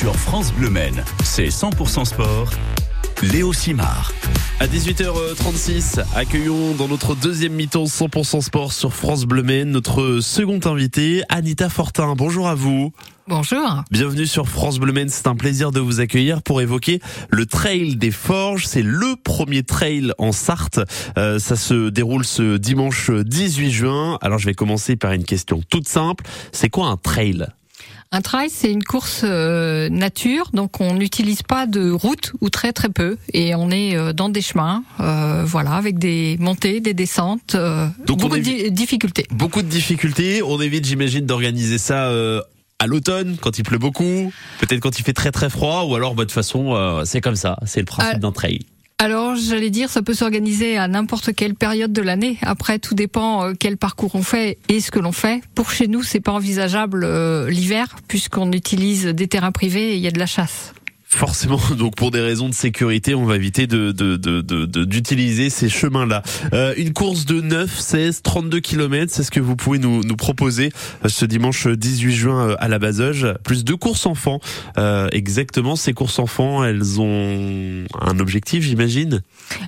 sur France Bleu Men. C'est 100% sport. Léo Simard. À 18h36, accueillons dans notre deuxième mi-temps 100% sport sur France Bleu Men notre second invité, Anita Fortin. Bonjour à vous. Bonjour. Bienvenue sur France Bleu Men. C'est un plaisir de vous accueillir pour évoquer le Trail des Forges. C'est le premier trail en Sarthe. Euh, ça se déroule ce dimanche 18 juin. Alors je vais commencer par une question toute simple. C'est quoi un trail? Un trail, c'est une course euh, nature, donc on n'utilise pas de route ou très très peu, et on est euh, dans des chemins, euh, voilà, avec des montées, des descentes, beaucoup de difficultés. Beaucoup de difficultés. On évite, j'imagine, d'organiser ça à l'automne, quand il pleut beaucoup, peut-être quand il fait très très froid, ou alors bah, de toute façon, c'est comme ça, c'est le principe d'un trail. Alors, j'allais dire, ça peut s'organiser à n'importe quelle période de l'année. Après, tout dépend euh, quel parcours on fait et ce que l'on fait. Pour chez nous, c'est pas envisageable euh, l'hiver puisqu'on utilise des terrains privés et il y a de la chasse. Forcément, donc pour des raisons de sécurité, on va éviter de d'utiliser de, de, ces chemins-là. Euh, une course de 9, 16, 32 km, c'est ce que vous pouvez nous, nous proposer euh, ce dimanche 18 juin euh, à la Bazoge. Plus de courses enfants. Euh, exactement, ces courses enfants, elles ont un objectif, j'imagine?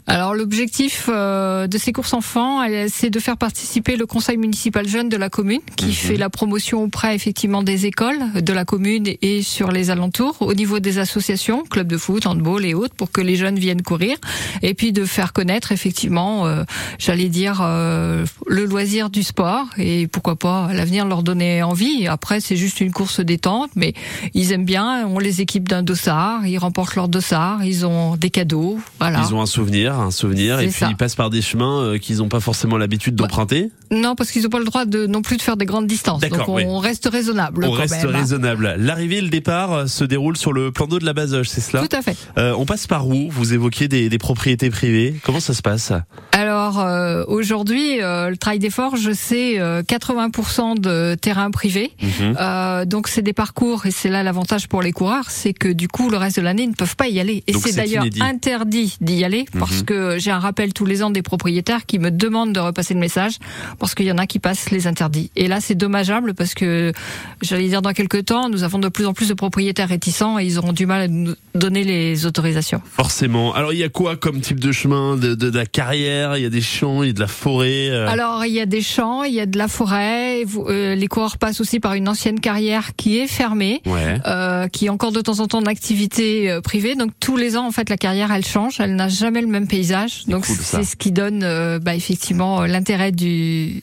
Alors l'objectif euh, de ces courses enfants, c'est de faire participer le conseil municipal jeune de la commune, qui mhm. fait la promotion auprès effectivement des écoles de la commune et sur les alentours, au niveau des associations club de foot, handball et autres, pour que les jeunes viennent courir, et puis de faire connaître effectivement, euh, j'allais dire, euh, le loisir du sport, et pourquoi pas à l'avenir leur donner envie. Après, c'est juste une course détente, mais ils aiment bien. On les équipe d'un dossard, ils remportent leur dossard, ils ont des cadeaux, voilà. Ils ont un souvenir, un souvenir, et puis ils passent par des chemins euh, qu'ils n'ont pas forcément l'habitude d'emprunter. non, parce qu'ils n'ont pas le droit de non plus de faire des grandes distances. Donc on reste raisonnable. On reste hein. raisonnable. L'arrivée et le départ se déroulent sur le plan d'eau de la c'est cela Tout à fait. Euh, on passe par où Vous évoquiez des, des, propriétés privées. Comment ça se passe Alors euh, aujourd'hui, euh, le Trail des Forges, c'est 80% de terrain privé. Mhm. donc c'est des parcours et c'est là l'avantage pour les coureurs, c'est que du coup le reste de l'année ils ne peuvent pas y aller. Et c'est d'ailleurs interdit d'y aller parce mhm. que j'ai un rappel tous les ans des propriétaires qui me demandent de repasser le message parce qu'il y en a qui passent les interdits. Et là c'est dommageable parce que j'allais dire dans quelques temps, nous avons de plus en plus de propriétaires réticents et ils auront du mal à nous donner les autorisations. Forcément. Alors il y a quoi comme type de chemin de, de, la carrière? Il y a des champs, il y a de la forêt euh? Alors il y a des champs, il y a de la forêt. Euh, les coureurs passent aussi par une ancienne carrière qui est fermée, euh, qui est encore de temps en temps d'activité euh, privée. Donc tous les ans en fait la carrière elle change, elle n'a jamais le même paysage. Donc c'est ce qui donne bah, effectivement l'intérêt du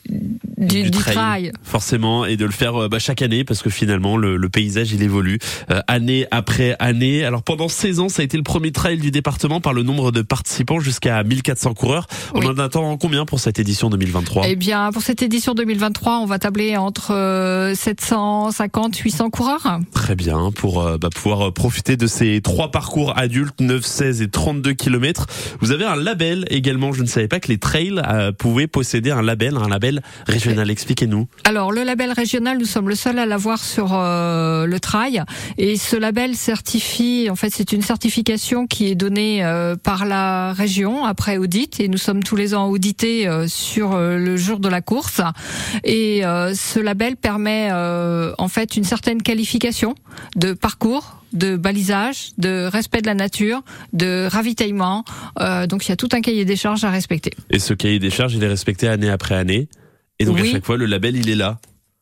du, trail. Forcément, et de le faire bah, chaque année parce que finalement le, le paysage il évolue année après année. Alors pendant 16 ans, ça a été le premier trail du département par le nombre de participants jusqu'à 1400 coureurs. On en attend combien pour cette édition 2023 Eh bien, pour cette édition 2023, on va tabler entre 750 euh, 800 coureurs. Très bien, pour euh, bah, pouvoir euh, profiter de ces trois parcours adultes, 9, 16 et 32 km. Vous avez un label également, je ne savais pas que les trails pouvaient posséder un label, un label régional. Expliquez-nous. Alors, le label régional, nous sommes le seul à l'avoir sur le trail et ce label certifie en fait, c'est une certification qui est donnée euh, par la région après audit, et nous sommes tous les ans audités euh, sur euh, le jour de la course. Et ce label permet en fait une certaine qualification de parcours de balisage, de respect de la nature, de ravitaillement. donc il y a tout un cahier des charges à respecter. Et ce cahier des charges, il est respecté année après année. Et donc à chaque fois, le label, il est là.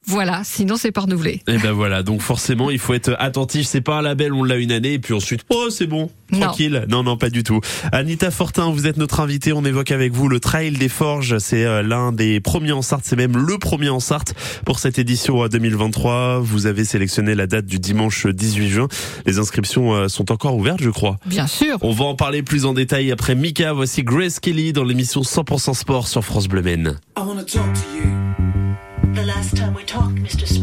Voilà, sinon c'est pas renouvelé. Et eh ben voilà, donc forcément il faut être attentif. C'est pas un label, on l'a une année et puis ensuite, oh c'est bon, tranquille. Non. non, pas du tout. Anita Fortin, vous êtes notre invitée. On évoque avec vous le Trail des Forges. C'est euh, l'un des premiers en Sarthe, c'est même le premier en Sarthe pour cette édition 2023. Euh, vous avez sélectionné la date du dimanche 18 juin. Les inscriptions euh, sont encore ouvertes, je crois. Bien sûr. On va en parler plus en détail après Mika. Voici Grace Kelly dans l'émission 100% Sport sur France Bleu Men. The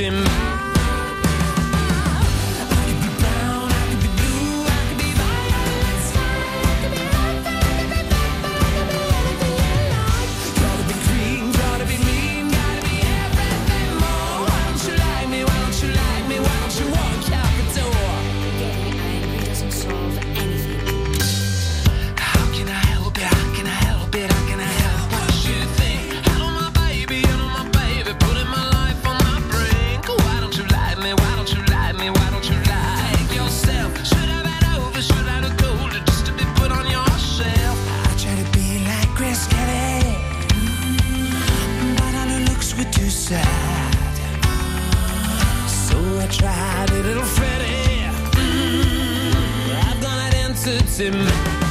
in sad. So I tried a little Freddie. Mm, I've done it into me.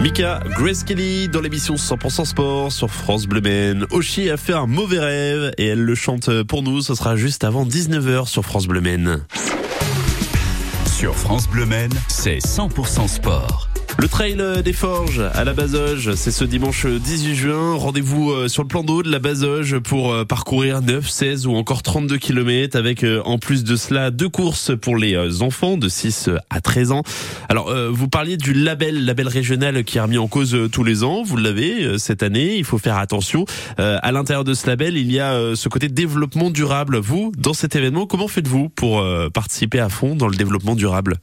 Mika, Grace Kelly dans l'émission 100% sport sur France Bleu Maine. Oshi a fait un mauvais rêve et elle le chante pour nous. Ce sera juste avant 19h sur France Bleu Maine. Sur France Bleu Maine, c'est 100% sport. Le trail des Forges à la Bazoge, c'est ce dimanche 18 juin. Rendez-vous euh, sur le plan d'eau de la Bazoge pour euh, parcourir 9, 16 ou encore 32 km avec euh, en plus de cela deux courses pour les enfants de 6 à 13 ans. Alors vous parliez du label, label régional qui est remis en cause tous les ans. Vous l'avez cette année, il faut faire attention. À l'intérieur de ce label, il y a ce côté développement durable. Vous, dans cet événement, comment faites-vous pour participer à fond dans le développement durable?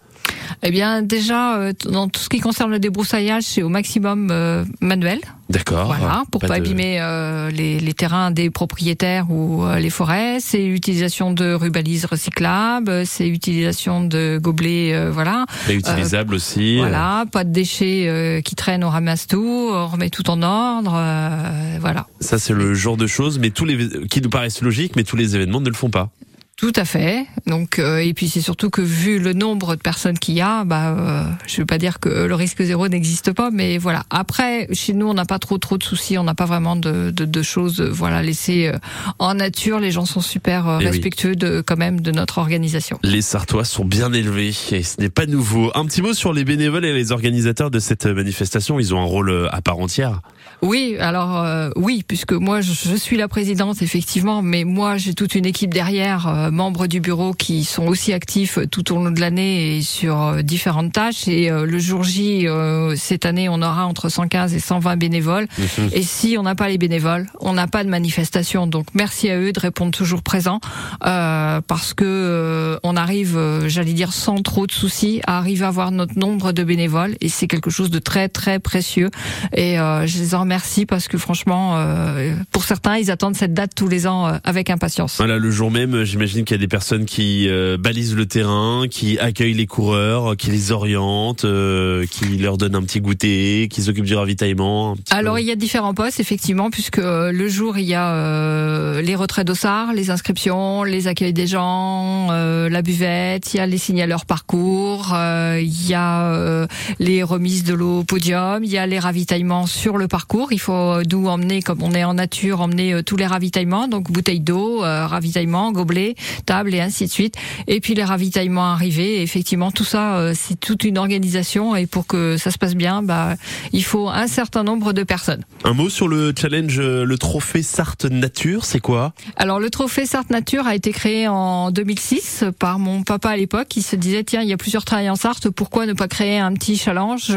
Eh bien, déjà, euh, dans tout ce qui concerne le débroussaillage, c'est au maximum euh, manuel. D'accord. Voilà, pour pas, de- abîmer euh, les, les terrains des propriétaires ou euh, les forêts. C'est l'utilisation de rubalises recyclables, c'est l'utilisation de gobelets, euh, voilà. Réutilisable aussi. Voilà, pas de déchets euh, qui traînent, on ramasse tout, on remet tout en ordre, euh, voilà. Ça, c'est le genre de choses, mais tous les qui nous paraissent logiques, mais tous les événements ne le font pas. Tout à fait. Donc euh, et puis c'est surtout que vu le nombre de personnes qu'il y a, bah euh, je veux pas dire que le risque zéro n'existe pas, mais voilà. Après chez nous on n'a pas trop trop de soucis, on n'a pas vraiment de, de, de choses euh, voilà laissées euh, en nature. Les gens sont super euh, Eh oui. respectueux de quand même de notre organisation. Les Sartois sont bien élevés et ce n'est pas nouveau. Un petit mot sur les bénévoles et les organisateurs de cette manifestation. Ils ont un rôle à part entière. Oui, alors euh, oui, puisque moi je, je suis la présidente effectivement, mais moi j'ai toute une équipe derrière, euh, membres du bureau qui sont aussi actifs tout au long de l'année et sur euh, différentes tâches. Et euh, le jour J, euh, cette année, on aura entre 115 et 120 bénévoles. Et si on n'a pas les bénévoles, on n'a pas de manifestation. Donc merci à eux de répondre toujours présents, euh, parce que euh, on arrive, j'allais dire sans trop de soucis, à arriver à avoir notre nombre de bénévoles. Et c'est quelque chose de très très précieux. Et euh, je les en remercie parce que franchement, euh, pour certains, ils attendent cette date tous les ans euh, avec impatience. Voilà, le jour même, j'imagine qu'il y a des personnes qui euh, balisent le terrain, qui accueillent les coureurs, qui les orientent, euh, qui leur donnent un petit goûter, qui s'occupent du ravitaillement. peu. Alors il y a différents postes effectivement puisque le jour il y a les retraits d'ossard, les inscriptions, les accueils des gens, la buvette, il y a les signaleurs parcours, il y a les remises de l'eau au podium, il y a les ravitaillements sur le parcours. Il faut euh, d'où emmener comme on est en nature, emmener euh, tous les ravitaillements donc bouteilles d'eau, euh, ravitaillement, gobelets, tables et ainsi de suite. Et puis les ravitaillements arrivés. Et effectivement, tout ça, c'est toute une organisation. Et pour que ça se passe bien, bah, il faut un certain nombre de personnes. Un mot sur le challenge, le trophée Sarthe Nature, c'est quoi? Alors le trophée Sarthe Nature a été créé en 2006 par mon papa à l'époque. qui se disait tiens, il y a plusieurs trails en Sarthe, pourquoi ne pas créer un petit challenge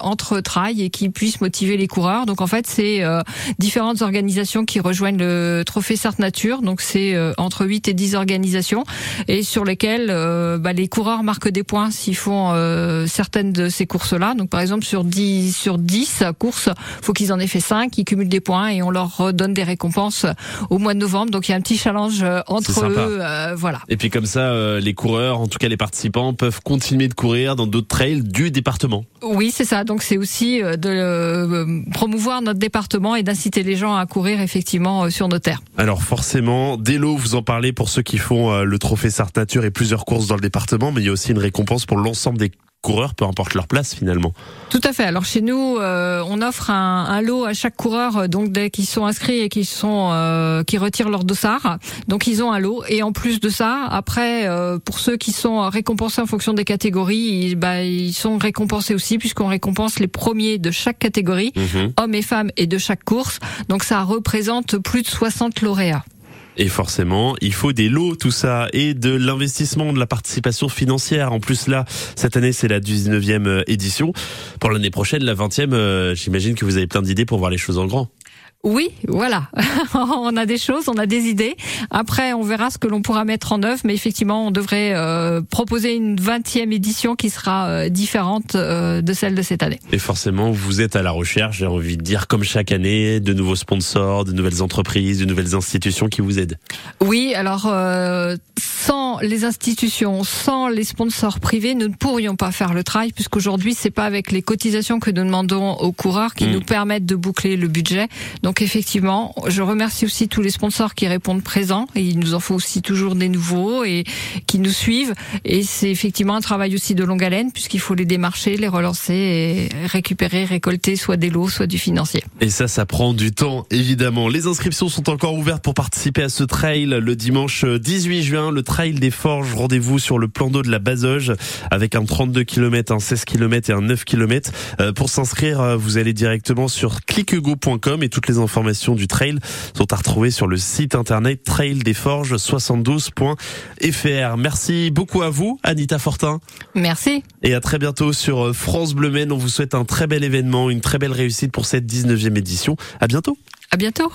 entre trails et qui puisse motiver les coureurs? Donc en fait, c'est euh, différentes organisations qui rejoignent le trophée Sarthe Nature. Donc c'est euh, entre 8 et 10 organisations et sur lesquelles euh, bah, les coureurs marquent des points s'ils font certaines de ces courses-là. Donc par exemple sur 10 sur 10 courses, faut qu'ils en aient fait 5, ils cumulent des points et on leur redonne des récompenses au mois de novembre. Donc il y a un petit challenge entre eux, euh, voilà. Et puis comme ça, euh, les coureurs, en tout cas les participants, peuvent continuer de courir dans d'autres trails du département. Oui, c'est ça. Donc c'est aussi de euh, promouvoir notre département et d'inciter les gens à courir effectivement euh, sur nos terres. Alors forcément, dès l'eau, vous en parlez pour ceux qui font euh, le trophée Sarthe Nature et plusieurs courses dans le département, mais il y a aussi une récompense pour l'ensemble des coureurs, peu importe leur place finalement. Tout à fait. Alors chez nous, euh, on offre un, un lot à chaque coureur, euh, donc dès qu'ils sont inscrits et qu'ils sont euh, qui retirent leur dossard, donc ils ont un lot. Et en plus de ça, après, euh, pour ceux qui sont récompensés en fonction des catégories, ils, bah, ils sont récompensés aussi puisqu'on récompense les premiers de chaque catégorie, hommes et femmes, et de chaque course. Donc ça représente plus de 60 lauréats. Et forcément, il faut des lots, tout ça, et de l'investissement, de la participation financière. En plus, là, cette année, c'est la 19e euh, édition. Pour l'année prochaine, la 20e, euh, j'imagine que vous avez plein d'idées pour voir les choses en grand. Oui, voilà. on a des choses, on a des idées. Après, on verra ce que l'on pourra mettre en œuvre, mais effectivement, on devrait euh, proposer une 20e édition qui sera euh, différente euh, de celle de cette année. Et forcément, vous êtes à la recherche, j'ai envie de dire, comme chaque année, de nouveaux sponsors, de nouvelles entreprises, de nouvelles institutions qui vous aident. Oui, alors euh, sans les institutions, sans les sponsors privés, nous ne pourrions pas faire le travail, puisqu'aujourd'hui, c'est pas avec les cotisations que nous demandons aux coureurs qui Mm. nous permettent de boucler le budget. Donc effectivement, je remercie aussi tous les sponsors qui répondent présents, et il nous en faut aussi toujours des nouveaux et qui nous suivent. Et c'est effectivement un travail aussi de longue haleine, puisqu'il faut les démarcher, les relancer et récupérer, récolter soit des lots, soit du financier. Et ça, ça prend du temps, évidemment. Les inscriptions sont encore ouvertes pour participer à ce trail le dimanche 18 juin, le trail des Forges. Rendez-vous sur le plan d'eau de la Bazoge avec un 32 km, un 16 km et un 9 km. Euh, pour s'inscrire, euh, vous allez directement sur clickego.com et toutes les informations du trail sont à retrouver sur le site internet traildesforges72.fr. Merci beaucoup à vous, Anita Fortin. Merci. Et à très bientôt sur euh, France Bleu Maine. On vous souhaite un très bel événement, une très belle réussite pour cette 19e édition. À bientôt. À bientôt.